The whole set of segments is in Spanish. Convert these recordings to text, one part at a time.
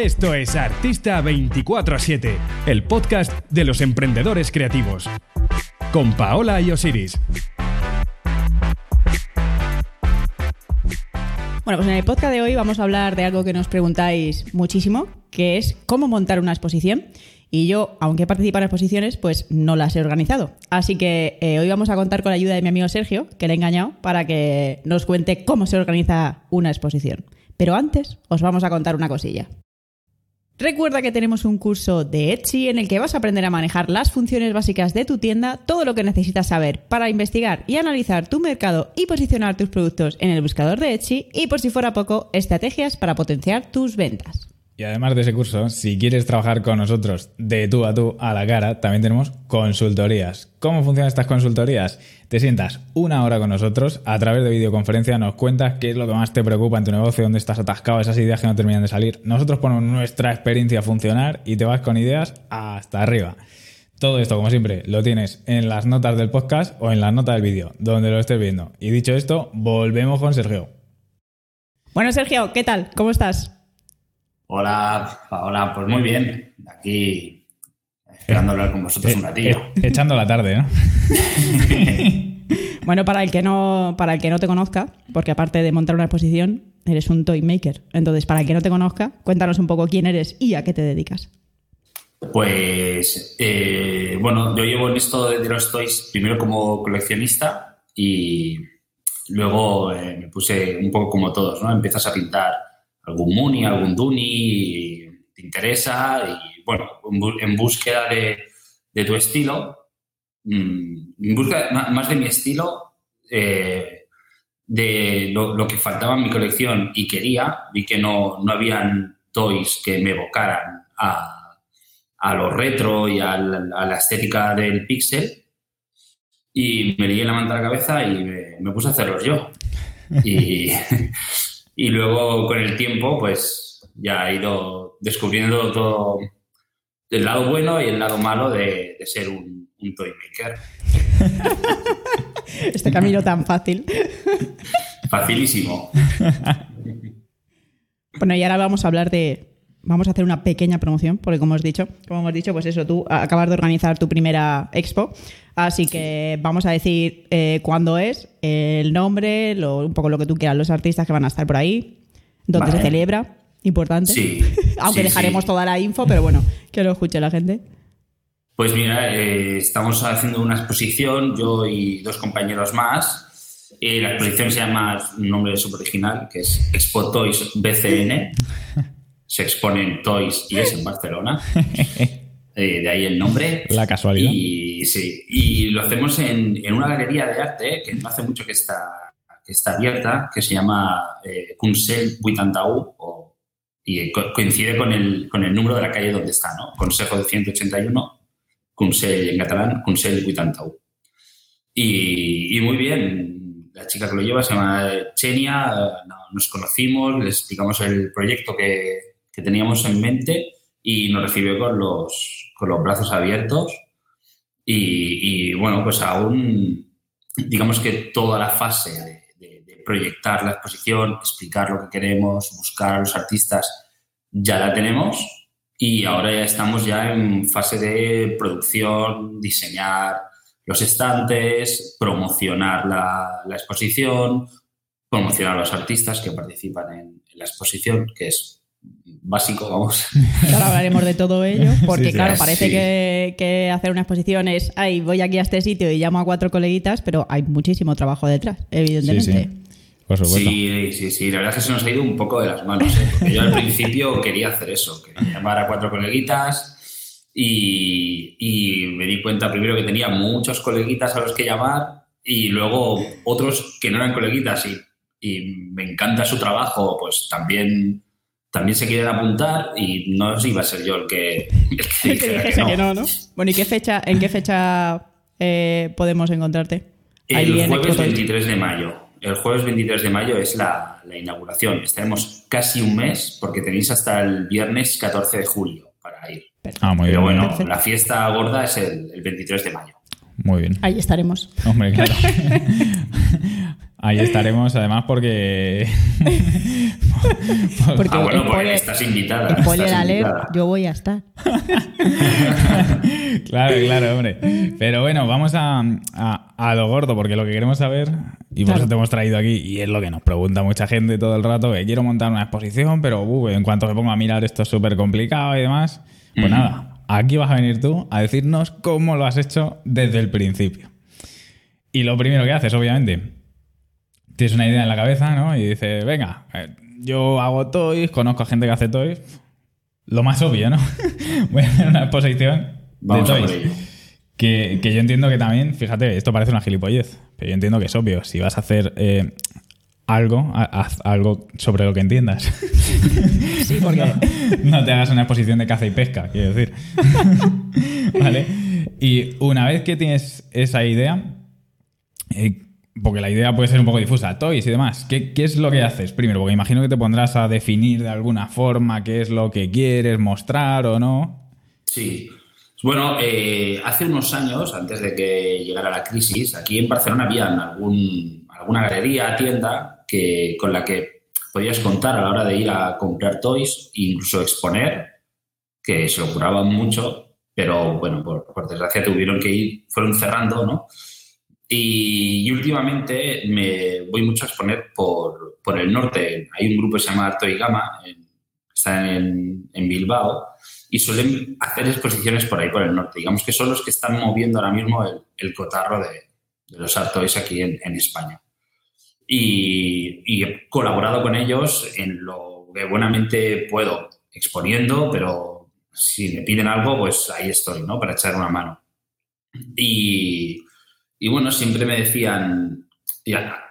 Esto es Artista 24-7, el podcast de los emprendedores creativos. Con Paola y Osiris. Bueno, pues en el podcast de hoy vamos a hablar de algo que nos preguntáis muchísimo, que es cómo montar una exposición. Y yo, aunque he participado en exposiciones, pues no las he organizado. Así que eh, hoy vamos a contar con la ayuda de mi amigo Sergio, que le he engañado, para que nos cuente cómo se organiza una exposición. Pero antes, os vamos a contar una cosilla. Recuerda que tenemos un curso de Etsy en el que vas a aprender a manejar las funciones básicas de tu tienda, todo lo que necesitas saber para investigar y analizar tu mercado y posicionar tus productos en el buscador de Etsy y por si fuera poco, estrategias para potenciar tus ventas. Y además de ese curso, si quieres trabajar con nosotros de tú a tú a la cara, también tenemos consultorías. ¿Cómo funcionan estas consultorías? Te sientas una hora con nosotros, a través de videoconferencia nos cuentas qué es lo que más te preocupa en tu negocio, dónde estás atascado, esas ideas que no terminan de salir. Nosotros ponemos nuestra experiencia a funcionar y te vas con ideas hasta arriba. Todo esto, como siempre, lo tienes en las notas del podcast o en las notas del vídeo, donde lo estés viendo. Y dicho esto, volvemos con Sergio. Bueno, Sergio, ¿qué tal? ¿Cómo estás? Hola, hola, pues muy bien. Aquí esperando hablar con vosotros un ratillo. Eh, echando la tarde, ¿no? bueno, para el que no, para el que no te conozca, porque aparte de montar una exposición, eres un toy maker. Entonces, para el que no te conozca, cuéntanos un poco quién eres y a qué te dedicas. Pues, eh, bueno, yo llevo en esto de los toys primero como coleccionista y luego eh, me puse un poco como todos, ¿no? Empiezas a pintar algún Muni, algún Duni, te interesa y bueno, en búsqueda de, tu estilo, mm, en búsqueda más de mi estilo, eh, de lo, que faltaba en mi colección y quería, vi que no, no habían toys que me evocaran a, lo retro y a la, estética del pixel y me lié la manta a la cabeza y me, me puse a hacerlos yo. Y, Y luego con el tiempo, pues ya he ido descubriendo todo el lado bueno y el lado malo de, ser un, toy maker. este camino tan fácil. Facilísimo. Bueno, y ahora vamos a hablar de. Vamos a hacer una pequeña promoción, porque como hemos dicho, como hemos dicho, pues eso, tú acabas de organizar tu primera expo, así que vamos a decir eh, cuándo es, el nombre, un poco lo que tú quieras, los artistas que van a estar por ahí, dónde se celebra, importante. Sí. Aunque dejaremos toda la info, pero bueno, que lo escuche la gente. Pues mira, eh, estamos haciendo una exposición, yo y dos compañeros más. Eh, la exposición se llama, un nombre súper original, que es Expo Toys BCN. Se exponen Toys y es en Barcelona. Eh, de ahí el nombre. La casualidad. Y, sí, y lo hacemos en, en, una galería de arte que no hace mucho que está, que está abierta, que se llama eh, Consell 81 o, y coincide con el, con el número de la calle donde está, ¿no? Consejo de 181, Consell en catalán, Consell 81. Y, y muy bien, la chica que lo lleva se llama Chenia, nos conocimos, le explicamos el proyecto que, que teníamos en mente y nos recibió con los, con los brazos abiertos. Y, bueno, pues aún, digamos que toda la fase de, proyectar la exposición, explicar lo que queremos, buscar a los artistas, ya la tenemos. Y ahora ya estamos ya en fase de producción, diseñar los estantes, promocionar la, la exposición, promocionar a los artistas que participan en la exposición, que es básico, vamos. Ahora hablaremos de todo ello, porque claro, parece que, hacer una exposición es, ay, voy aquí a este sitio y llamo a cuatro coleguitas, pero hay muchísimo trabajo detrás, evidentemente. Sí, sí, sí, la verdad es que se nos ha ido un poco de las manos, ¿eh? porque yo al principio quería hacer eso, quería llamar a cuatro coleguitas y, me di cuenta primero que tenía muchos coleguitas a los que llamar y luego otros que no eran coleguitas y, y me encanta su trabajo, pues también también se quieren apuntar y no iba a ser yo el que, el que, que, no. no. Bueno, ¿y qué fecha, en qué fecha eh, podemos encontrarte? El jueves 23 de mayo. El jueves 23 de mayo es la, la, inauguración. Estaremos casi un mes porque tenéis hasta el viernes 14 de julio para ir. Ah, muy Pero bien. bueno, la fiesta gorda es el, el 23 de mayo. Muy bien. Ahí estaremos. Hombre, claro. Ahí estaremos, además, porque. Porque ah, bueno, spoiler- pues estás invitada. Spoiler alert, yo voy a estar. claro, claro, hombre. Pero bueno, vamos a, a- a lo gordo, porque lo que queremos saber, y por Claro. eso te hemos traído aquí, y es lo que nos pregunta mucha gente todo el rato, que quiero montar una exposición, pero uh, en cuanto me pongo a mirar esto es súper complicado y demás. Pues nada, aquí vas a venir tú a decirnos cómo lo has hecho desde el principio. Y lo primero que haces, obviamente, tienes una idea en la cabeza, ¿no? Y dices, venga, yo hago toys, conozco a gente que hace toys. Lo más obvio, ¿no? Voy a hacer una exposición Vamos de toys. Que, que yo entiendo que también, fíjate, esto parece una gilipollez, pero yo entiendo que es obvio. Si vas a hacer eh, algo, ha- haz algo sobre lo que entiendas. Sí, porque no, no te hagas una exposición de caza y pesca, quiero decir. ¿Vale? Y una vez que tienes esa idea, eh, porque la idea puede ser un poco difusa, toys y demás, ¿qué, es lo que haces? Primero, porque imagino que te pondrás a definir de alguna forma qué es lo que quieres mostrar o no. Sí. Bueno, eh, hace unos años, antes de que llegara la crisis, aquí en Barcelona había algún, alguna galería, tienda, que, con la que podías contar a la hora de ir a comprar toys e incluso exponer, que se lo curaban mucho, pero bueno, por desgracia tuvieron que ir, fueron cerrando, ¿no? Y, y últimamente me voy mucho a exponer por, por el norte. Hay un grupo que se llama Toy Gama, en- está en, en Bilbao, y suelen hacer exposiciones por ahí, por el norte. Digamos que son los que están moviendo ahora mismo el, el cotarro de, de los art toys aquí en, en España. Y, y he colaborado con ellos en lo que buenamente puedo, exponiendo, pero si me piden algo, pues ahí estoy, ¿no? Para echar una mano. Y, y bueno, siempre me decían, ya,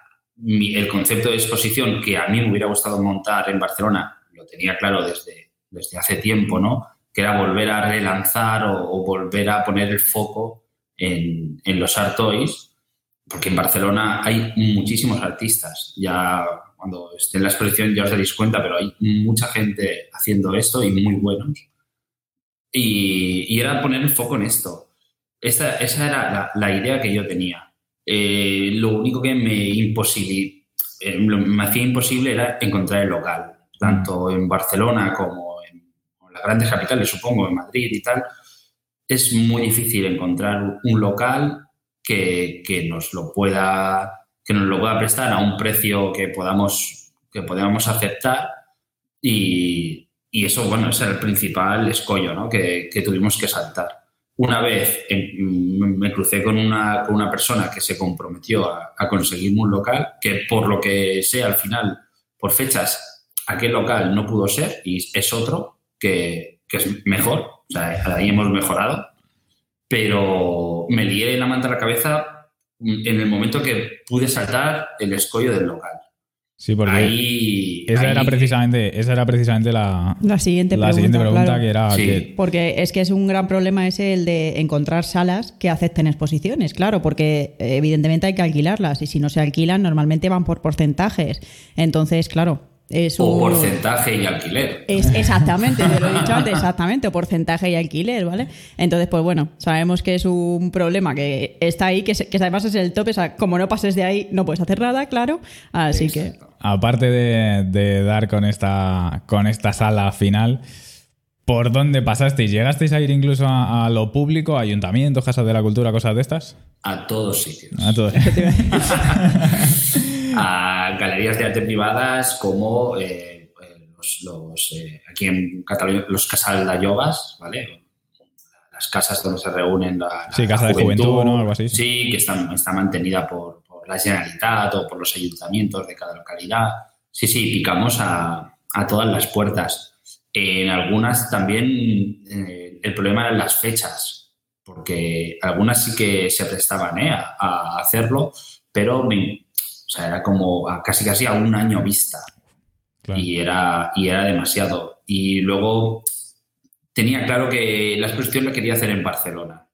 el concepto de exposición que a mí me hubiera gustado montar en Barcelona, lo tenía claro desde, desde hace tiempo, ¿no? Que era volver a relanzar o, o volver a poner el foco en, en los art toys, porque en Barcelona hay muchísimos artistas. Ya cuando esté en la exposición ya os daréis cuenta, pero hay mucha gente haciendo esto y muy buenos. Y, y era poner el foco en esto. Esa, esa era la, la idea que yo tenía. Eh, lo único que me, eh, me hacía imposible era encontrar el local, tanto en Barcelona como en, en las grandes capitales, supongo, en Madrid y tal. Es muy difícil encontrar un local que, que nos lo pueda que nos lo pueda prestar a un precio que podamos que podamos aceptar y, y eso bueno ese era el principal escollo ¿no? que, que tuvimos que saltar una vez me crucé con una, con una persona que se comprometió a, a conseguirme un local, que por lo que sé al final, por fechas, aquel local no pudo ser y es otro que, que es mejor, o sea, ahí hemos mejorado, pero me lié la manta a la cabeza en el momento que pude saltar el escollo del local. Sí, porque ahí, esa, ahí- era precisamente, esa era precisamente la, la siguiente la pregunta. siguiente pregunta claro. que era Sí. que- Porque es que es un gran problema ese el de encontrar salas que acepten exposiciones, claro, porque eh, evidentemente hay que alquilarlas y si no se alquilan normalmente van por porcentajes. Entonces, claro, es o un... porcentaje y alquiler. Es, exactamente, te lo he dicho antes, exactamente, o porcentaje y alquiler, ¿vale? Entonces, pues bueno, sabemos que es un problema que está ahí, que, se- que además es el tope, o sea, como no pases de ahí no puedes hacer nada, claro, así Exacto. Aparte de, de dar con esta, con esta sala final, ¿por dónde pasasteis? ¿Llegasteis a ir incluso a, a lo público, a ayuntamientos, casas de la cultura, cosas de estas? A todos sitios. A todos. a galerías de arte privadas como eh, eh, los, los, eh, aquí en Cataluña los Casal de Yogas, ¿vale? Las casas donde se reúnen la, la- Sí, la casa de juventud, ¿no? Algo así. Sí, que están, está mantenida por la Generalitat o por los ayuntamientos de cada localidad. Sí, sí, picamos a, a todas las puertas. En algunas también eh, el problema eran las fechas, porque algunas sí que se prestaban ¿eh? a, a hacerlo, pero me- o sea, era como a casi casi a un año vista Claro. y, era, y era demasiado. Y luego tenía claro que la exposición la quería hacer en Barcelona.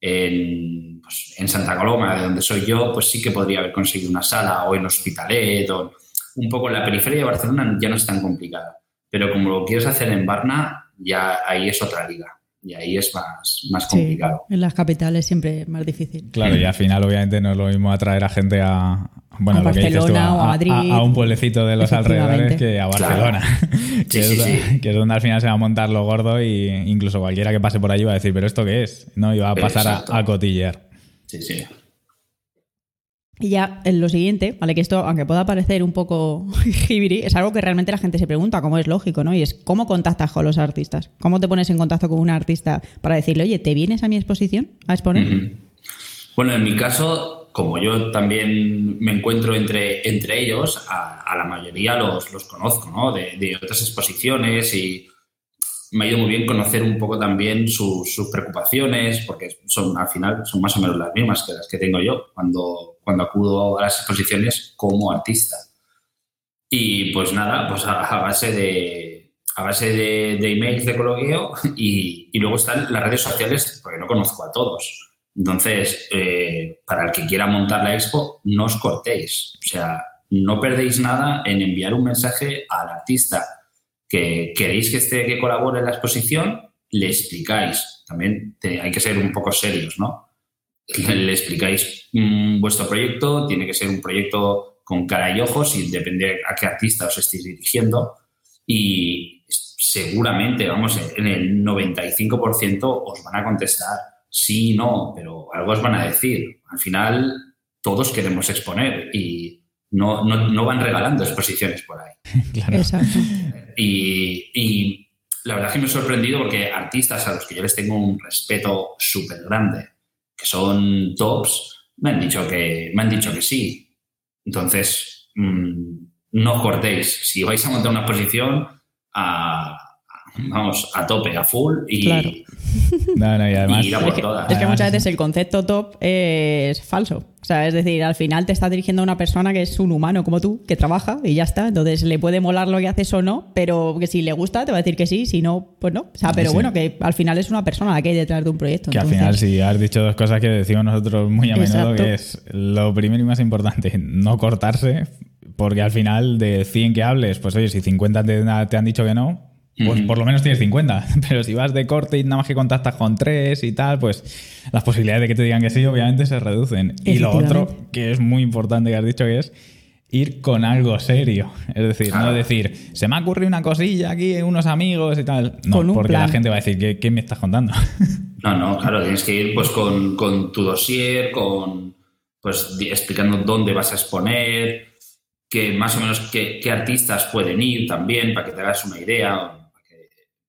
En, pues, en Santa Coloma, de donde soy yo, pues sí que podría haber conseguido una sala, o en Hospitalet, o un poco en la periferia de Barcelona ya no es tan complicada. Pero como lo quieres hacer en Barna, ya ahí es otra liga. y ahí es más, más complicado. en las capitales siempre es más difícil. Claro, y al final obviamente no es lo mismo atraer a gente a, bueno, A lo que dices tú, Barcelona a, o a Madrid. a- a un pueblecito de los alrededores que a Barcelona, que, Sí, es, sí, sí. que es donde al final se va a montar lo gordo y incluso cualquiera que pase por allí va a decir, pero ¿esto qué es? No, y va a pasar a, Exacto. Sí, sí. Y ya en lo siguiente, ¿vale? Que esto, aunque pueda parecer un poco jibiri, es algo que realmente la gente se pregunta, como es lógico, ¿no? Y es cómo contactas con los artistas. ¿Cómo te pones en contacto con un artista para decirle, oye, ¿te vienes a mi exposición a exponer? Bueno, en mi caso, como yo también me encuentro entre, entre ellos, a, a la mayoría los, los conozco, ¿no? De, de otras exposiciones y me ha ido muy bien conocer un poco también sus, sus preocupaciones, porque son al final son más o menos las mismas que las que tengo yo cuando, cuando acudo a las exposiciones como artista. Y pues nada, pues a, a base de a base de, de emails de coloquio y, y luego están las redes sociales, porque no conozco a todos. Entonces, eh, para el que quiera montar la expo, no os cortéis. O sea, no perdéis nada en enviar un mensaje al artista que queréis que esté, que colabore en la exposición, le explicáis. También te- hay que ser un poco serios, ¿no? Le, explicáis mm, vuestro proyecto, tiene que ser un proyecto con cara y ojos y depende a qué artista os estéis dirigiendo. Y seguramente, vamos, en el 95% os van a contestar sí, no, pero algo os van a decir. Al final, todos queremos exponer y no, no, no van regalando exposiciones por ahí. Claro. Exacto. Y, la verdad es que me he sorprendido porque artistas a los que yo les tengo un respeto súper grande, que son tops, me han dicho que, me han dicho que sí. Entonces, mm, no os cortéis. Si vais a montar una exposición, a, a- vamos, a tope, a full y, Claro. No, no, y además... y ir a Es que, todas. es que muchas veces el concepto top es falso. O sea, es decir, al final te estás dirigiendo a una persona que es un humano como tú, que trabaja y ya está. Entonces le puede molar lo que haces o no, pero que si le gusta te va a decir que sí, si no, pues no. O sea, pero Sí. bueno, que al final es una persona la que hay detrás de un proyecto. Que al final, si has dicho dos cosas que decimos nosotros muy a menudo, Exacto. que es lo primero y más importante, no cortarse, porque al final de 100 que hables, pues oye, si 50 te, te han dicho que no, pues por lo menos tienes 50. Pero si vas de corte y nada más que contactas con tres y tal, pues las posibilidades de que te digan que sí, obviamente se reducen. Y lo otro, que es muy importante que has dicho, que es ir con algo serio. Es decir, no Claro. decir, se me ha ocurrido una cosilla aquí, unos amigos y tal. No, Con un porque la gente va a decir, ¿qué, qué me estás contando? No, no, claro, tienes que ir pues con, con tu dossier, con pues explicando dónde vas a exponer, que más o menos qué, qué artistas pueden ir también, para que te hagas una idea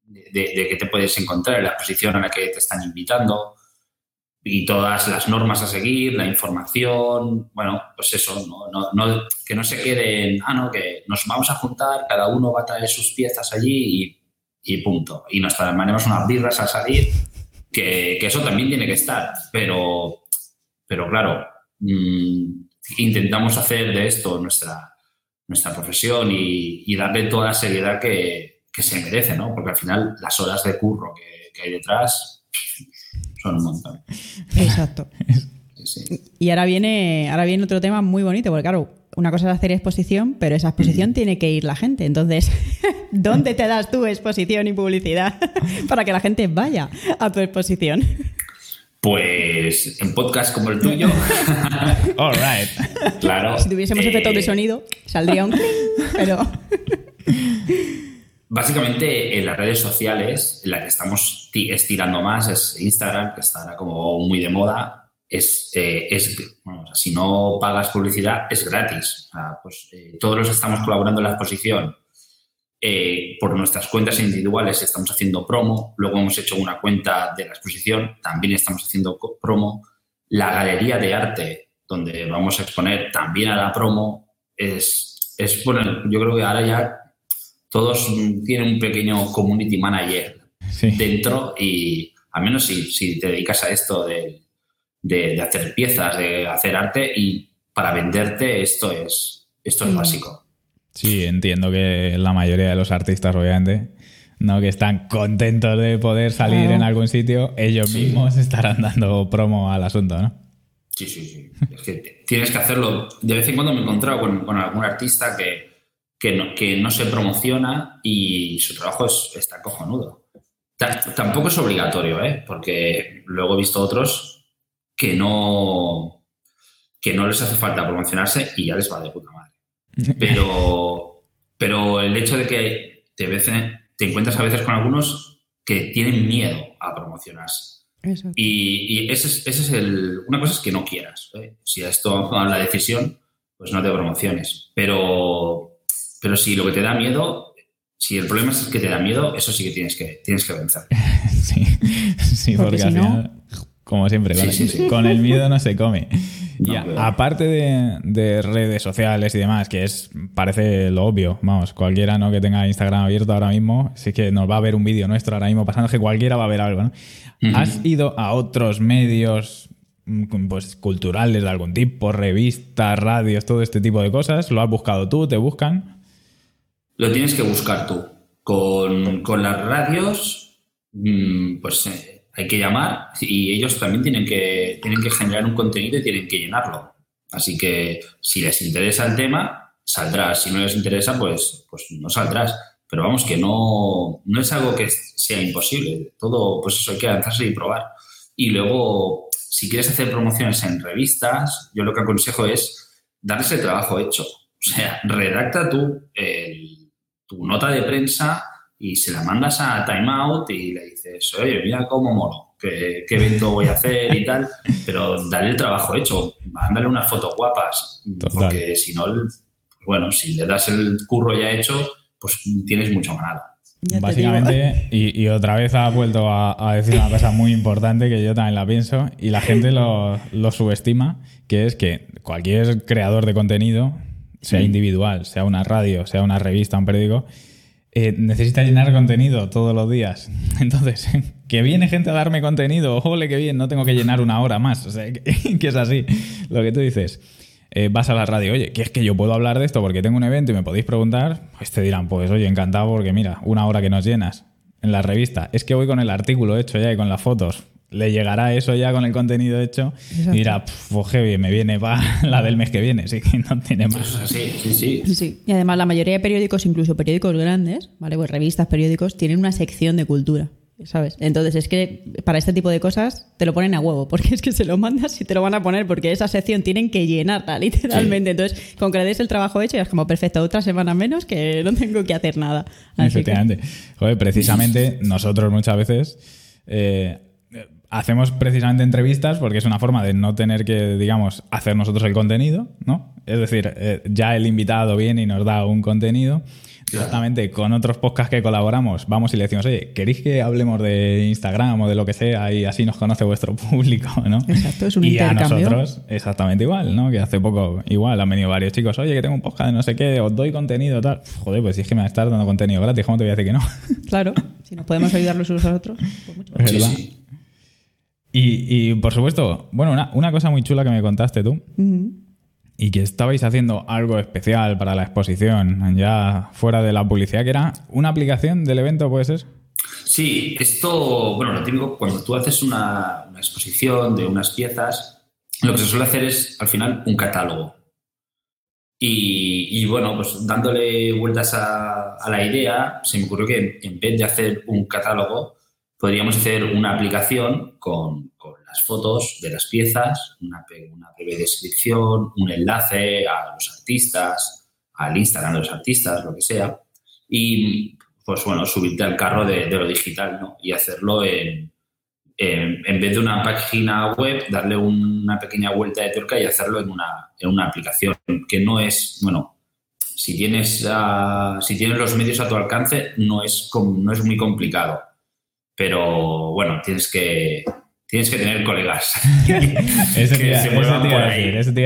de, de- qué te puedes encontrar en la exposición a la que te están invitando y todas las normas a seguir, la información, bueno, pues eso, no, no, no- que no se queden, ah, no, que nos vamos a juntar, cada uno va a traer sus piezas allí y, punto. Y nos tomaremos unas birras al salir que, que eso también tiene que estar, pero, pero claro, mm, intentamos hacer de esto nuestra, nuestra profesión y darle toda la seriedad que, que se merece, ¿no? Porque al final las horas de curro que, que hay detrás son un montón. Exacto. Sí, sí. Y ahora viene, ahora viene otro tema muy bonito, porque claro, una cosa es hacer exposición, pero esa exposición tiene que ir la gente. Entonces, ¿dónde te das tu exposición y publicidad para que la gente vaya a tu exposición? Pues en podcast como el tuyo, All right. claro. Si tuviésemos eh, efectos de sonido, saldría un pero Básicamente en las redes sociales, en la que estamos ti- estirando más es Instagram, que está ahora como muy de moda. Es, eh, es si no pagas publicidad, es gratis. Pues, eh, todos los que estamos colaborando en la exposición eh, por nuestras cuentas individuales estamos haciendo promo. Luego hemos hecho una cuenta de la exposición, también estamos haciendo promo. La galería de arte, donde vamos a exponer, también a la promo. Es, es bueno, yo creo que ahora ya todos tienen un pequeño community manager Sí. dentro y al menos si, si te dedicas a esto de, de- de hacer piezas, de hacer arte y para venderte esto es, esto es Mm. básico. Sí, entiendo que la mayoría de los artistas, obviamente, no que están contentos de poder salir Claro. en algún sitio, ellos Sí. mismos estarán dando promo al asunto, ¿no? Sí, sí, sí. Es que tienes que hacerlo. De vez en cuando me he encontrado con, con algún artista que, que, no, que no se promociona y su trabajo es, está cojonudo. tampoco es obligatorio, ¿eh? porque luego he visto otros que no, que no les hace falta promocionarse y ya les va de puta madre. Pero, pero el hecho de que te, te encuentras a veces con algunos que tienen miedo a promocionarse. Y, ese es, ese es el, una cosa es que no quieras. ¿eh? Si esto la decisión, pues no te promociones. Pero, pero si lo que te da miedo, si el problema es que te da miedo, eso sí que tienes que, tienes que vencer. sí, sí, porque, al final, como siempre, con, el miedo no se come. y aparte de, redes sociales y demás, que es parece lo obvio, vamos, cualquiera ¿no? que tenga Instagram abierto ahora mismo, sí que nos va a ver un vídeo nuestro ahora mismo pasando, que cualquiera va a ver algo, ¿no? ¿Has ido a otros medios mm, pues, culturales de algún tipo, revistas, radios, todo este tipo de cosas? ¿Lo has buscado tú? ¿Te buscan? Lo tienes que buscar tú. Con, las radios, mm, pues eh, hay que llamar y ellos también tienen que, tienen que generar un contenido y tienen que llenarlo. Así que si les interesa el tema, saldrás. Si no les interesa, pues, pues no saldrás. Pero vamos, que no, no es algo que sea imposible. Todo, pues eso hay que lanzarse y probar. Y luego, si quieres hacer promociones en revistas, yo lo que aconsejo es darles el trabajo hecho. O sea, redacta tú tu nota de prensa y se la mandas a Time Out y le dices, oye, mira cómo qué, qué evento voy a hacer y tal, pero dale el trabajo hecho, mándale unas fotos guapas, porque si no, bueno, si le das el curro ya hecho, pues tienes mucho ganado. Básicamente, y, otra vez ha vuelto a, decir una cosa muy importante que yo también la pienso y la gente lo, subestima, que es que cualquier creador de contenido, sea individual, sea una radio, sea una revista, un periódico, eh, necesita llenar contenido todos los días. Entonces, que viene gente a darme contenido, ole, que bien, no tengo que llenar una hora más. O sea, que es así, lo que tú dices. Eh, vas a la radio, oye, que es que yo puedo hablar de esto porque tengo un evento y me podéis preguntar, pues te dirán, pues oye, encantado porque mira, una hora que nos llenas en la revista. Es que voy con el artículo hecho ya y con las fotos. Le llegará eso ya con el contenido hecho y dirá, pues bien, me viene para la del mes que viene, así que no tiene más. Sí, sí, sí. sí. Y además la mayoría de periódicos, incluso periódicos grandes, ¿vale? Pues revistas, periódicos, tienen una sección de cultura. ¿sabes? Entonces es que para este tipo de cosas te lo ponen a huevo, porque es que se lo mandas y te lo van a poner, porque esa sección tienen que llenarla, literalmente. Entonces, con que le des el trabajo hecho, ya es como perfecto, otra semana menos que no tengo que hacer nada. Efectivamente. Joder, precisamente nosotros muchas veces eh, hacemos precisamente entrevistas porque es una forma de no tener que, digamos, hacer nosotros el contenido, ¿no? Es decir, eh, ya el invitado viene y nos da un contenido. Exactamente, con otros podcasts que colaboramos, vamos y le decimos, oye, ¿queréis que hablemos de Instagram o de lo que sea y así nos conoce vuestro público, ¿no? Exacto, es un y a nosotros, exactamente igual, ¿no? Que hace poco, igual, han venido varios chicos, oye, que tengo un podcast de no sé qué, os doy contenido, tal. Joder, pues si es que me va a estar dando contenido gratis, ¿cómo te voy a decir que no? Claro, si nos podemos ayudar los unos a otros, pues mucho Y, y, por supuesto, bueno, una, una, cosa muy chula que me contaste tú y que estabais haciendo algo especial para la exposición, ya fuera de la publicidad, que era una aplicación del evento, ¿puede ser? Sí, esto, bueno, lo típico, cuando tú haces una, exposición de unas piezas, lo que se suele hacer es al final un catálogo. Y, bueno, pues dándole vueltas a, la idea, se me ocurrió que en vez de hacer un catálogo, podríamos hacer una aplicación con, fotos de las piezas, una, una, breve descripción, un enlace a los artistas, al Instagram de los artistas, lo que sea, y pues bueno, subirte al carro de, lo digital ¿no? y hacerlo en, en, vez de una página web, darle una pequeña vuelta de tuerca y hacerlo en una, en una aplicación que no es, bueno, si tienes, uh, si tienes los medios a tu alcance, no es, no es muy complicado. Pero bueno, tienes que, tienes que tener colegas. eso, te, iba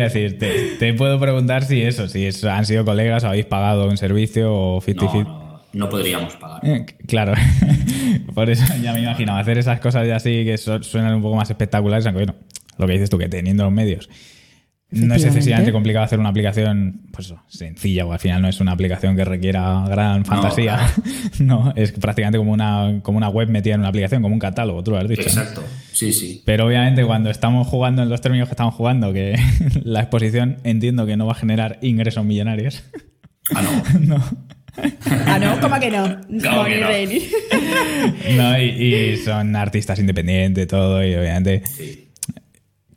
a decir, Te, puedo preguntar si eso, si han sido colegas, o habéis pagado un servicio o 50 no, no, podríamos pagar. Eh, claro, por eso ya me imagino, hacer esas cosas ya así que suenan un poco más espectaculares, aunque bueno, lo que dices tú, que teniendo los medios no es excesivamente complicado hacer una aplicación pues sencilla, o al final no es una aplicación que requiera gran fantasía. No, es prácticamente como una, como una web metida en una aplicación, como un catálogo, tú lo has dicho. Exacto, sí, sí. Pero obviamente cuando estamos jugando en los términos que estamos jugando, que la exposición entiendo que no va a generar ingresos millonarios. Ah, no. no. ah, no, ¿cómo que no? ¿Cómo que ni no? No, y, y son artistas independientes, todo, y obviamente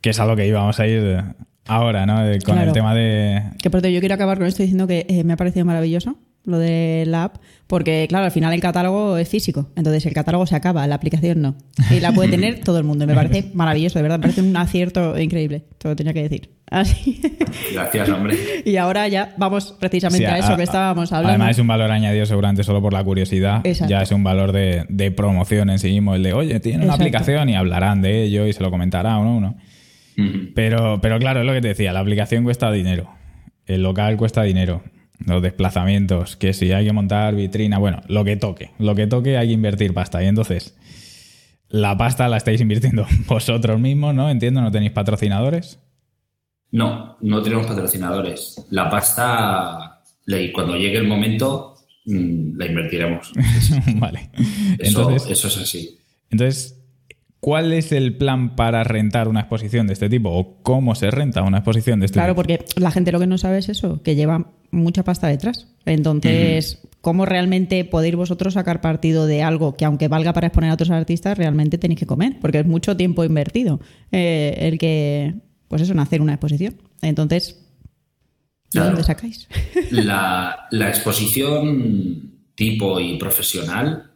que es a lo que íbamos a ir ahora, ¿no? De- con Claro. el tema de... Que por cierto, yo quiero acabar con esto diciendo que eh, me ha parecido maravilloso lo de la app, porque claro, al final el catálogo es físico, entonces el catálogo se acaba, la aplicación no. Y la puede tener todo el mundo, y me parece maravilloso, de verdad, me parece un acierto increíble, te lo tenía que decir. Así. Gracias, hombre. y ahora ya vamos precisamente Sí, a eso a- que estábamos hablando. Además es un valor añadido seguramente solo por la curiosidad. Exacto. Ya es un valor de, de promoción en sí mismo. El de, oye, tiene una Exacto. aplicación y hablarán de ello y se lo comentará uno a uno. Pero, pero claro, es lo que te decía, la aplicación cuesta dinero. El local cuesta dinero. Los desplazamientos, que si hay que montar vitrina, bueno, lo que toque. Lo que toque hay que invertir pasta. Y entonces, la pasta la estáis invirtiendo vosotros mismos, ¿no? Entiendo, no tenéis patrocinadores. No, no tenemos patrocinadores. La pasta, cuando llegue el momento, mm, la invertiremos. vale. Eso, Entonces, eso es así. Entonces, ¿cuál es el plan para rentar una exposición de este tipo? ¿O cómo se renta una exposición de este Claro, tipo? porque la gente lo que no sabe es eso, que lleva mucha pasta detrás. Entonces, ¿cómo realmente podéis vosotros sacar partido de algo que aunque valga para exponer a otros artistas, realmente tenéis que comer? Porque es mucho tiempo invertido eh, el que, pues eso, en hacer una exposición. Entonces, ¿de Claro. dónde sacáis? La, la exposición tipo y profesional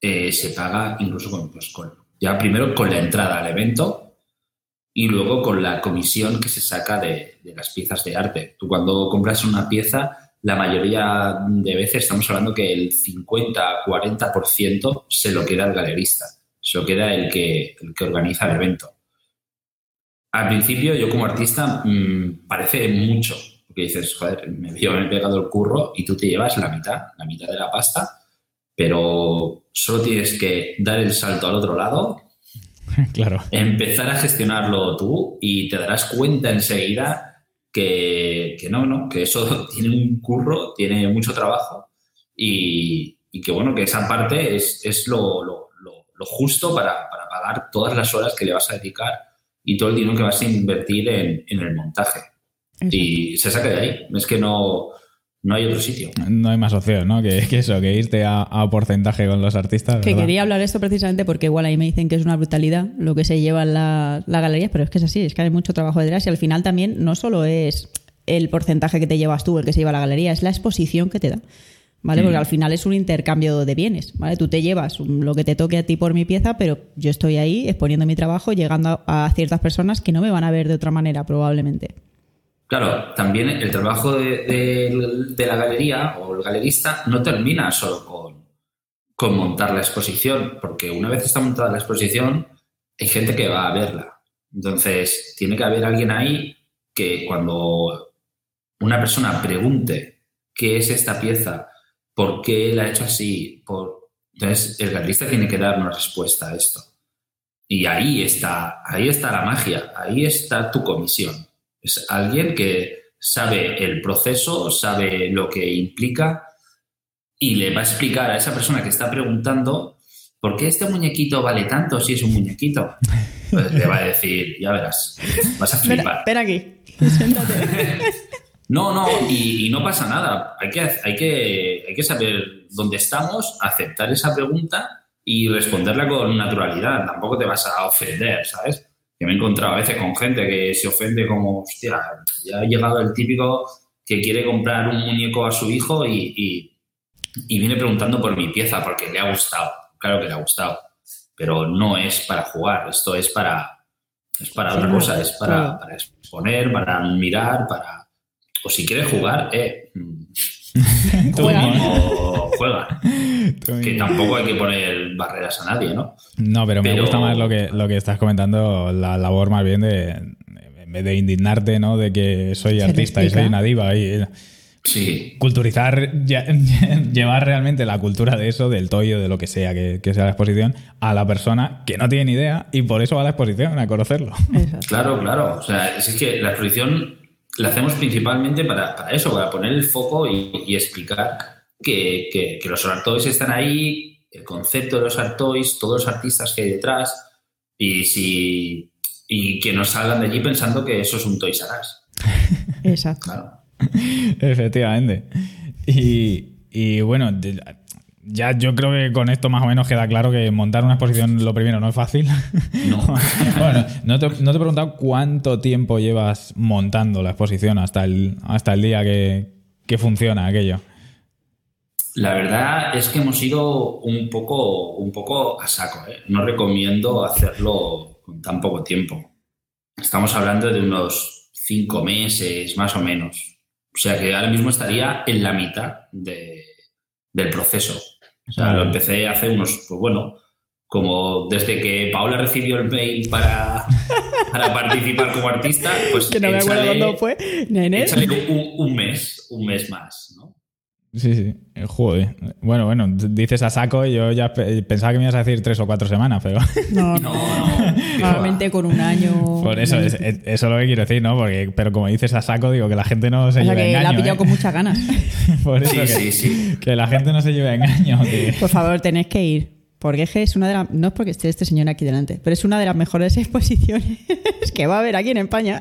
eh, se paga incluso con, pues, con- ya primero con la entrada al evento y luego con la comisión que se saca de, las piezas de arte. Tú cuando compras una pieza, la mayoría de veces estamos hablando que el 50-40% se lo queda el galerista, se lo queda el que, el que organiza el evento. Al principio, yo como artista, mm, parece mucho, porque dices, joder, me, me he pegado el curro y tú te llevas la mitad, la mitad de la pasta, pero solo tienes que dar el salto al otro lado, claro. empezar a gestionarlo tú y te darás cuenta enseguida que, que no, no, que eso tiene un curro, tiene mucho trabajo y, y que bueno, que esa parte es, es lo, lo- lo- lo justo para, para pagar todas las horas que le vas a dedicar y todo el dinero que vas a invertir en, en el montaje. Y se saca de ahí. Es que no, no hay otro sitio. No hay más opción, ¿no? Que, que eso, que irte a, a porcentaje con los artistas. Que ¿verdad? quería hablar esto precisamente porque igual ahí me dicen que es una brutalidad lo que se lleva en la, la galería, pero es que es así, es que hay mucho trabajo detrás y al final también no solo es el porcentaje que te llevas tú el que se lleva a la galería, es la exposición que te da. ¿Vale? Porque Mm. al final es un intercambio de bienes, ¿vale? Tú te llevas lo que te toque a ti por mi pieza, pero yo estoy ahí exponiendo mi trabajo, llegando a, a ciertas personas que no me van a ver de otra manera, probablemente. Claro, también el trabajo de, la galería o el galerista no termina solo con, montar la exposición, porque una vez está montada la exposición, hay gente que va a verla. Entonces, tiene que haber alguien ahí que cuando una persona pregunte qué es esta pieza, por qué la ha hecho así, entonces el galerista tiene que dar una respuesta a esto. Y ahí está, ahí está la magia, ahí está tu comisión. Es alguien que sabe el proceso, sabe lo que implica y le va a explicar a esa persona que está preguntando por qué este muñequito vale tanto si es un muñequito. Pues le va a decir, ya verás, vas a flipar. Espera, espera aquí. No, no, y, y no pasa nada. Hay que, hay, que, hay que saber dónde estamos, aceptar esa pregunta y responderla con naturalidad. Tampoco te vas a ofender, ¿sabes? Que me he encontrado a veces con gente que se ofende como, hostia, ya ha llegado el típico que quiere comprar un muñeco a su hijo y, y, y viene preguntando por mi pieza porque le ha gustado. Claro que le ha gustado, pero no es para jugar, esto es para, es para Sí, otra cosa, es para, claro. para exponer, para mirar, para... O si quieres jugar, eh, tú Juega. mismo juega. Tú Que tampoco hay que poner barreras a nadie, ¿no? No, pero me gusta más lo que, lo que estás comentando, la labor más bien de, en vez de indignarte, ¿no? De que soy artista y soy una diva y Sí, culturizar, ya- llevar realmente la cultura de eso, del toyo, de lo que sea que, que sea la exposición, a la persona que no tiene ni idea y por eso va a la exposición, a conocerlo. Exacto. claro, claro. O sea, es que la exposición la hacemos principalmente para, para eso, para poner el foco y, y explicar que, que- que los art toys están ahí, el concepto de los art toys, todos los artistas que hay detrás y, si, y que no salgan de allí pensando que eso es un Toys R Us. Exacto. Claro. Efectivamente. Y, Y bueno, de- ya yo creo que con esto más o menos queda claro que montar una exposición lo primero no es fácil. No. bueno, no te, no te he preguntado cuánto tiempo llevas montando la exposición hasta el, hasta el día que, que funciona aquello. La verdad es que hemos ido un poco, un poco a saco. ¿eh? No recomiendo hacerlo con tan poco tiempo. Estamos hablando de unos cinco meses, más o menos. O sea que ahora mismo estaría en la mitad de- del proceso. O sea, lo empecé hace unos, pues bueno, como desde que Paola recibió el mail para, para participar como artista, pues Que no me acuerdo cuándo fue. Un, un mes, un mes más, ¿no? Sí, sí. Eh, Joder. Bueno, bueno, dices a saco y yo ya pe- pensaba que me ibas a decir tres o cuatro semanas, pero No, No. Normalmente con un año. por eso, es- es- eso es lo que quiero decir, ¿no? Porque, pero como dices a saco, digo que la gente no se O sea lleve que la ha engaño. pillado ¿eh? con muchas ganas. Por eso Sí, que, sí, sí. que la gente no se lleve engaño. que- Por favor, tenéis que ir. Porque es que es una de las. No es porque esté este señor aquí delante, pero es una de las mejores exposiciones que va a haber aquí en España.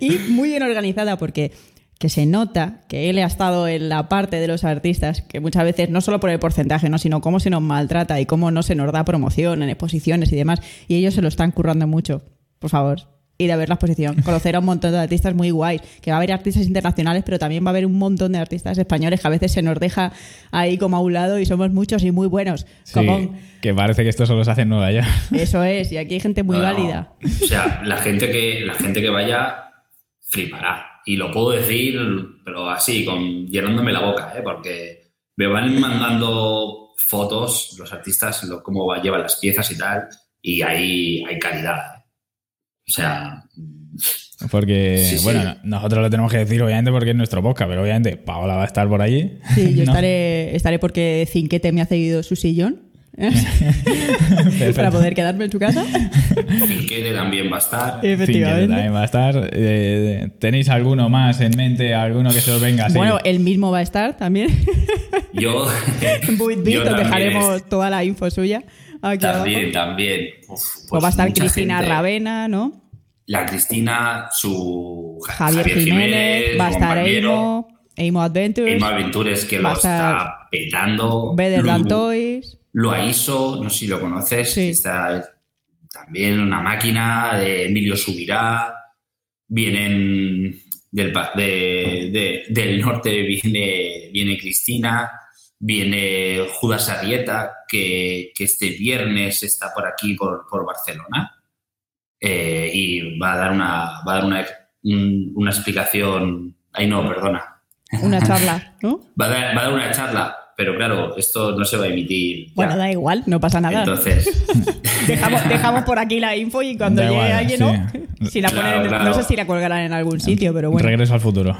y muy bien organizada porque que se nota que él ha estado en la parte de los artistas, que muchas veces no solo por el porcentaje, ¿no? sino cómo se nos maltrata y cómo no se nos da promoción en exposiciones y demás. Y ellos se lo están currando mucho. Por favor, ir a ver la exposición, conocer a un montón de artistas muy guays, que va a haber artistas internacionales, pero también va a haber un montón de artistas españoles que a veces se nos deja ahí como a un lado y somos muchos y muy buenos. Sí, Como- que parece que esto solo se hace en Nueva York. Eso es, y aquí hay gente muy No, no. válida. O sea, la gente que, la gente que vaya flipará. Y lo puedo decir, pero así, con, llenándome la boca, ¿eh? porque me van mandando fotos los artistas, lo, cómo va, llevan las piezas y tal, y ahí hay calidad. ¿eh? O sea, Porque, Sí, sí. bueno, nosotros lo tenemos que decir, obviamente, porque es nuestro podcast, pero obviamente Paola va a estar por allí. Sí, yo ¿no? estaré, estaré porque Cinquete me ha cedido su sillón. para poder quedarme en su casa. Finquete también va a estar. Fin, Efectivamente. también va a estar. Eh, ¿Tenéis alguno más en mente? ¿Alguno que se os venga? Bueno, él mismo va a estar también. Yo, yo dejaremos toda la info suya. Aquí También, abajo. también. Uf, Pues va a estar Cristina gente. Ravena, ¿no? La Cristina, su Javier, Jiménez, va a estar Eimo, Eimo Adventures, Emma Ventures, que Va lo a estar está petando. Better Lu- Toys. Loaiso, no sé si lo conoces, Sí. está también una máquina de Emilio Subirá. Vienen del, pa- de- de- del norte, viene, viene Cristina, viene Judas Arrieta, que, que este viernes está por aquí, por, por Barcelona. Eh, y va a dar una, va a dar una, un- una explicación. Ay, no, perdona. Una charla, ¿no? Va a, dar, va a dar una charla, pero claro, esto no se va a emitir. ya. Bueno, da igual, no pasa nada. Entonces, Dejamos, dejamos por aquí la info y cuando Da llegue igual, alguien, sí. ¿no? Si la Claro, ponen, claro. no sé si la colgarán en algún sitio, pero bueno. Regreso al futuro.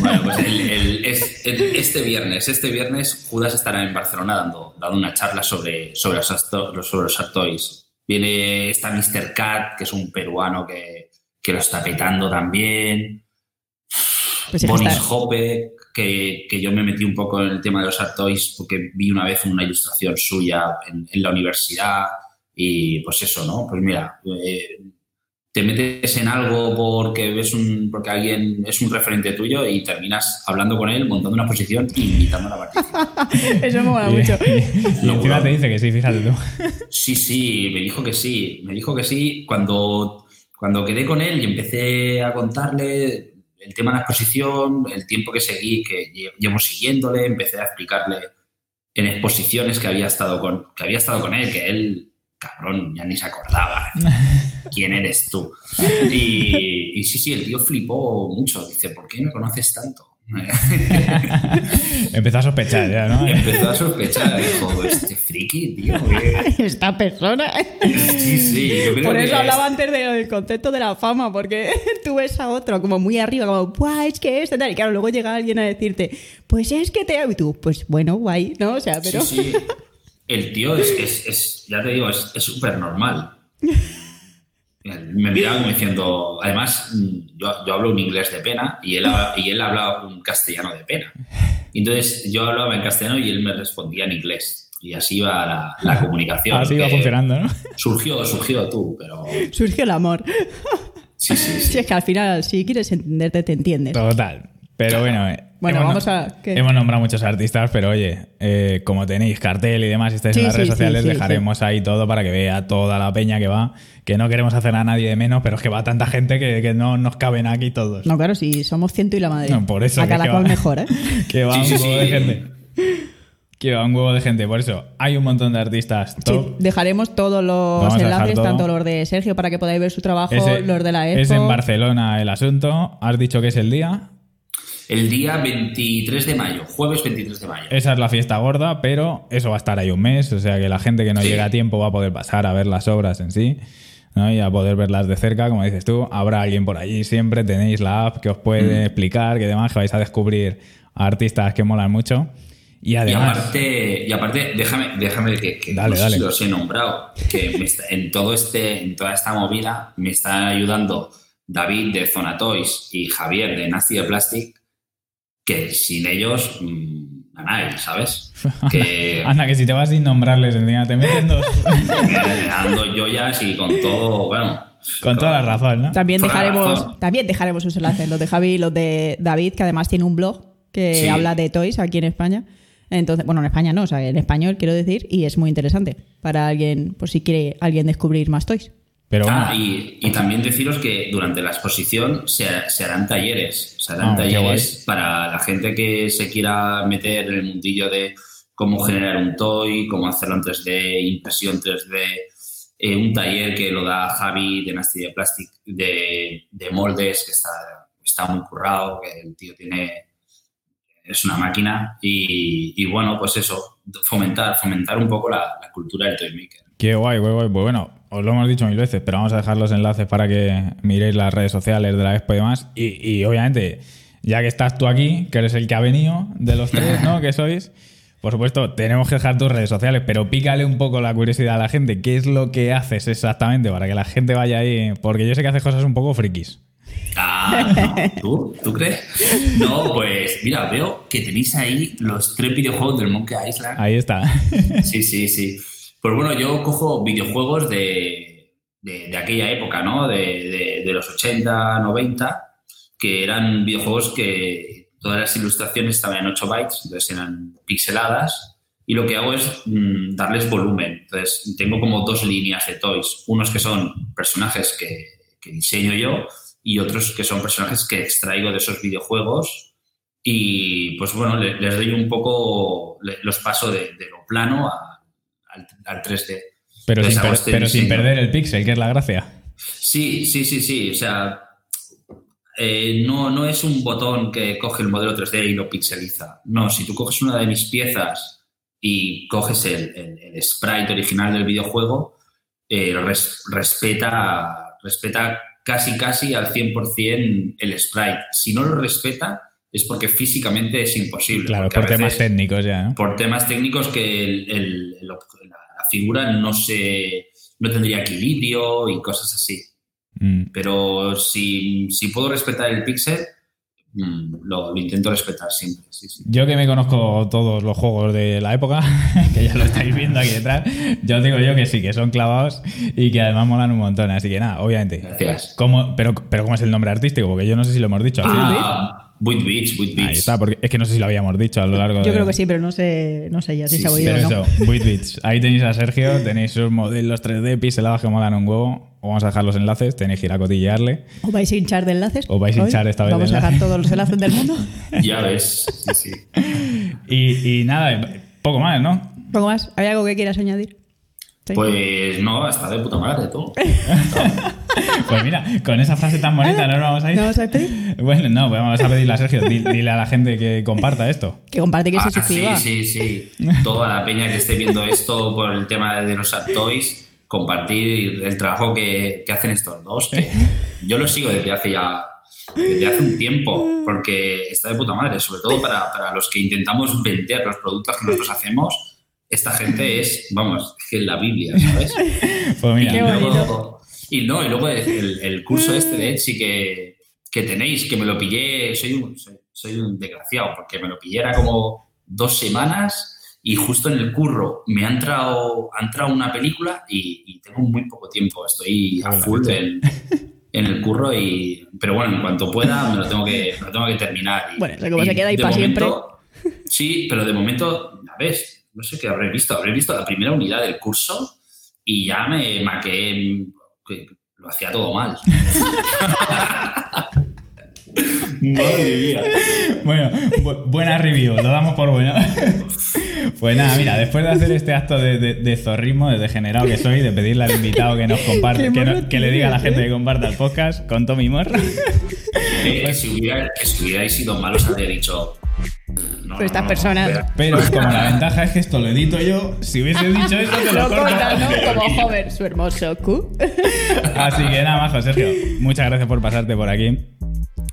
bueno, pues el- el- es- el- este viernes, este viernes Judas estará en Barcelona dando, dando una charla sobre, sobre, los, acto- sobre los Toys. Viene, está Mr. Cat, que es un peruano que, que lo está petando también. Pues Bonis está- Hope, que, que yo me metí un poco en el tema de los Art Toys porque vi una vez una ilustración suya en, en la universidad y pues eso, ¿no? Pues mira, eh, te metes en algo porque ves un, porque alguien es un referente tuyo y terminas hablando con él, montando una exposición e invitándolo a participar. Eso me mola mucho. Y, y encima te dice que sí, fíjate tú. Sí, sí, me dijo que sí, me dijo que sí cuando, cuando quedé con él y empecé a contarle el tema de la exposición, el tiempo que seguí, que lle- llevo siguiéndole, empecé a explicarle en exposiciones que había estado con, que había estado con él, que él, cabrón, ya ni se acordaba quién eres tú. Y, y sí, sí, el tío flipó mucho, dice, ¿por qué me conoces tanto? Empezó a sospechar ya, ¿no? Empezó a sospechar, dijo, este friki, tío. que- Esta persona. Sí, sí, yo creo Por que eso es- hablaba antes del concepto de la fama, porque tú ves a otro como muy arriba, como, ¡buah, es que esto tal! Y claro, luego llega alguien a decirte, pues es que te. Y tú, pues bueno, guay, ¿no? O sea, pero. Sí, sí. El tío es, es- es- ya te digo, es es súper normal. Me miraba como diciendo, además, yo, yo hablo un inglés de pena y él, y él habla un castellano de pena. Entonces yo hablaba en castellano y él me respondía en inglés. Y así iba la, la comunicación. Así va que funcionando, ¿no? Surgió, surgió tú, pero Surgió el amor. sí, sí, sí. Si es que al final, si quieres entenderte, te entiendes. Total. Pero bueno, eh, Bueno, hemos, vamos a- hemos nombrado muchos artistas, pero oye, eh, como tenéis cartel y demás y estáis Sí, en las sí, redes sociales, sí, dejaremos ahí todo para que vea toda la peña que va, que no queremos hacer a nadie de menos, pero es que va tanta gente que, que no nos caben aquí todos. No, claro, si somos ciento y la madre. No, por eso A que- cada que cual va- mejor, ¿eh? que va Sí, un huevo sí. de gente. Que va un huevo de gente. Por eso, hay un montón de artistas Sí, top. dejaremos todos los Vamos enlaces, todo. tanto los de Sergio para que podáis ver su trabajo, Ese- los de la Expo. Es en Barcelona el asunto. Has dicho que es el día. El día 23 de mayo, jueves 23 de mayo. Esa es la fiesta gorda, pero eso va a estar ahí un mes. O sea que la gente que no Sí. llega a tiempo va a poder pasar a ver las obras en sí. ¿no? Y a poder verlas de cerca, como dices tú. Habrá alguien por allí siempre. Tenéis la app que os puede explicar, que demás, que vais a descubrir a artistas que molan mucho. Y Y además. aparte, y aparte déjame, déjame que, que Dale, no sé dale. si los he nombrado, que me está- en todo este, en toda esta movida me están ayudando David de Zona Toys y Javier de Nasty de Plastic, que sin ellos mm, ganáis, ¿sabes? Que Anda, que si te vas sin nombrarles, encima te meten dos. me dando joyas y con todo, bueno. Con toda la razón, ¿no? También dejaremos, razón. también dejaremos sus enlaces, los de Javi y los de David, que además tiene un blog que Sí. habla de toys aquí en España. Entonces, bueno, en España no, o sea, en español quiero decir, y es muy interesante para alguien, por si quiere alguien descubrir más toys. Pero bueno, Ah, y, y también deciros que durante la exposición se, se harán talleres. Se harán Ah, talleres para la gente que se quiera meter en el mundillo de cómo generar un toy, cómo hacerlo en 3D, impresión 3D. eh, un taller que lo da Javi de Nasty de Plastic de, de moldes, que está, está muy currado, que el tío tiene. Es una máquina. Y, y bueno, pues eso, fomentar, fomentar un poco la, la cultura del toy maker. Qué guay, guay, guay. Pues bueno, os lo hemos dicho mil veces, pero vamos a dejar los enlaces para que miréis las redes sociales de la Expo y demás. Y, y obviamente, ya que estás tú aquí, que eres el que ha venido de los tres, ¿no? Que sois. Por supuesto, tenemos que dejar tus redes sociales, pero pícale un poco la curiosidad a la gente. ¿Qué es lo que haces exactamente para que la gente vaya ahí? Porque yo sé que haces cosas un poco frikis. Ah, no. ¿Tú? ¿Tú crees? No, pues mira, veo que tenéis ahí los tres videojuegos del Monkey Island. Ahí está. Sí, sí, sí. Pues bueno, yo cojo videojuegos de, de, aquella época, ¿no? De, de- los 80, 90, que eran videojuegos que todas las ilustraciones estaban en 8 bytes, entonces eran pixeladas. Y lo que hago es mm, darles volumen. Entonces, tengo como dos líneas de toys. Unos que son personajes que, diseño yo y otros que son personajes que extraigo de esos videojuegos. Y pues bueno, le- les doy un poco, los paso de, de lo plano a- al, al 3D. Pero, Les sin, hago per- este pero sin perder el pixel, que es la gracia. Sí, sí, sí, sí. O sea, eh, no, no es un botón que coge el modelo 3D y lo pixeliza. No, si tú coges una de mis piezas y coges el, el- el sprite original del videojuego, eh, res- respeta, respeta casi, casi al 100% el sprite. Si no lo respeta, es porque físicamente es imposible. Claro, porque por temas técnicos ya, ¿no? por temas técnicos que el- el- el obje- la, figura no se no tendría equilibrio y cosas así. Mm. Pero si, si puedo respetar el píxel, mm, lo, lo intento respetar siempre. sí, sí. Yo que me conozco todos los juegos de la época, que ya lo estáis viendo aquí detrás, yo digo yo que sí, que son clavados y que además molan un montón. Así que nada, obviamente. Gracias. ¿Cómo, pero, pero ¿cómo es el nombre artístico? Porque yo no sé si lo hemos dicho. Ah, With Beats, With Beats. Ahí está, porque es que no sé si lo habíamos dicho a lo largo de... Yo creo que sí, pero no sé, no sé ya si Sí, se ha sí, oído Pero o no. eso, Buit Bits. Ahí tenéis a Sergio, tenéis sus modelos 3D pixelados que molan un huevo. Os vamos a dejar los enlaces, tenéis que ir a cotillearle. ¿Os vais a hinchar de enlaces? Os vais a hinchar esta vez de Vamos a dejar todos los enlaces del mundo. Ya ves. Sí, sí. Y, y nada, poco más, ¿no? ¿Poco más? ¿Hay algo que quieras añadir? Sí. Pues no, está de puta madre tú. Pues mira, con esa frase tan bonita no nos vamos a ir. ¿No vamos a despedir? Bueno, no, pues vamos a pedirle a Sergio, di- dile a la gente que comparta esto. Que comparte que se Ah, sí, suscriba. sí, sí. Toda la peña que esté viendo esto por el tema de los Toys, compartir el trabajo que, que hacen estos dos. que yo lo sigo desde hace ya desde hace un tiempo, porque está de puta madre, sobre todo para, para los que intentamos vender los productos que nosotros hacemos. Esta gente es, vamos, es que es la Biblia, ¿sabes? Pues mira, y, Qué luego, y no, y luego el, el curso este de Etsy que, que tenéis, que me lo pillé, soy un, soy, soy un desgraciado, porque me lo pillé era como dos semanas y justo en el curro me ha entrado, ha entrado una película y, y tengo muy poco tiempo, estoy a full en, en el curro y pero bueno en cuanto pueda me lo tengo que me lo tengo que terminar y- Bueno, eso como se y queda ahí de pa' siempre. sí pero de momento a ver no sé qué habré visto habré visto la primera unidad del curso y ya me maqué que lo hacía todo mal madre mía Bueno, bu- buena review, lo damos por buena. Pues nada, mira, después de hacer este acto de, de- de zorrismo, de degenerado que soy, de pedirle al invitado que nos comparte, que, no- mono que le diga a la gente ¿eh? que comparta el podcast con Tommy Moore. que, que si hubiera, que si hubierais sido malos habría dicho Pero estas personas-. Pero como la ventaja es que esto lo edito yo, si hubiese dicho eso te lo Lo corta, ¿no? Como Hover, su hermoso Q. Así que nada, Majo, Sergio, muchas gracias por pasarte por aquí.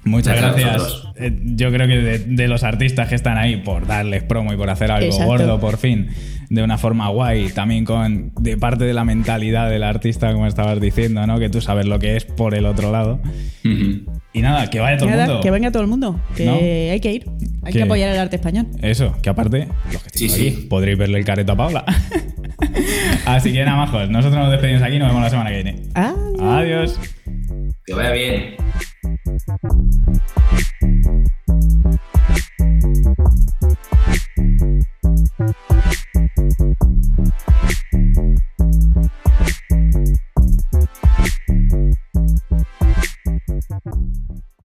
Muchas Gracias. Eh, Yo creo que de, de los artistas que están ahí por darles promo y por hacer algo Exacto. gordo por fin, de una forma guay, también con de parte de la mentalidad del artista, como estabas diciendo, ¿no? Que tú sabes lo que es por el otro lado. Y nada, que vaya todo el mundo. Que venga todo el mundo, que hay que ir, hay que, apoyar el arte español. Eso, que aparte, los que sí, aquí, podréis verle el careto a Paula. Así que nada, majos, nosotros nos despedimos aquí y nos vemos la semana que viene. Adiós. Que vaya bien.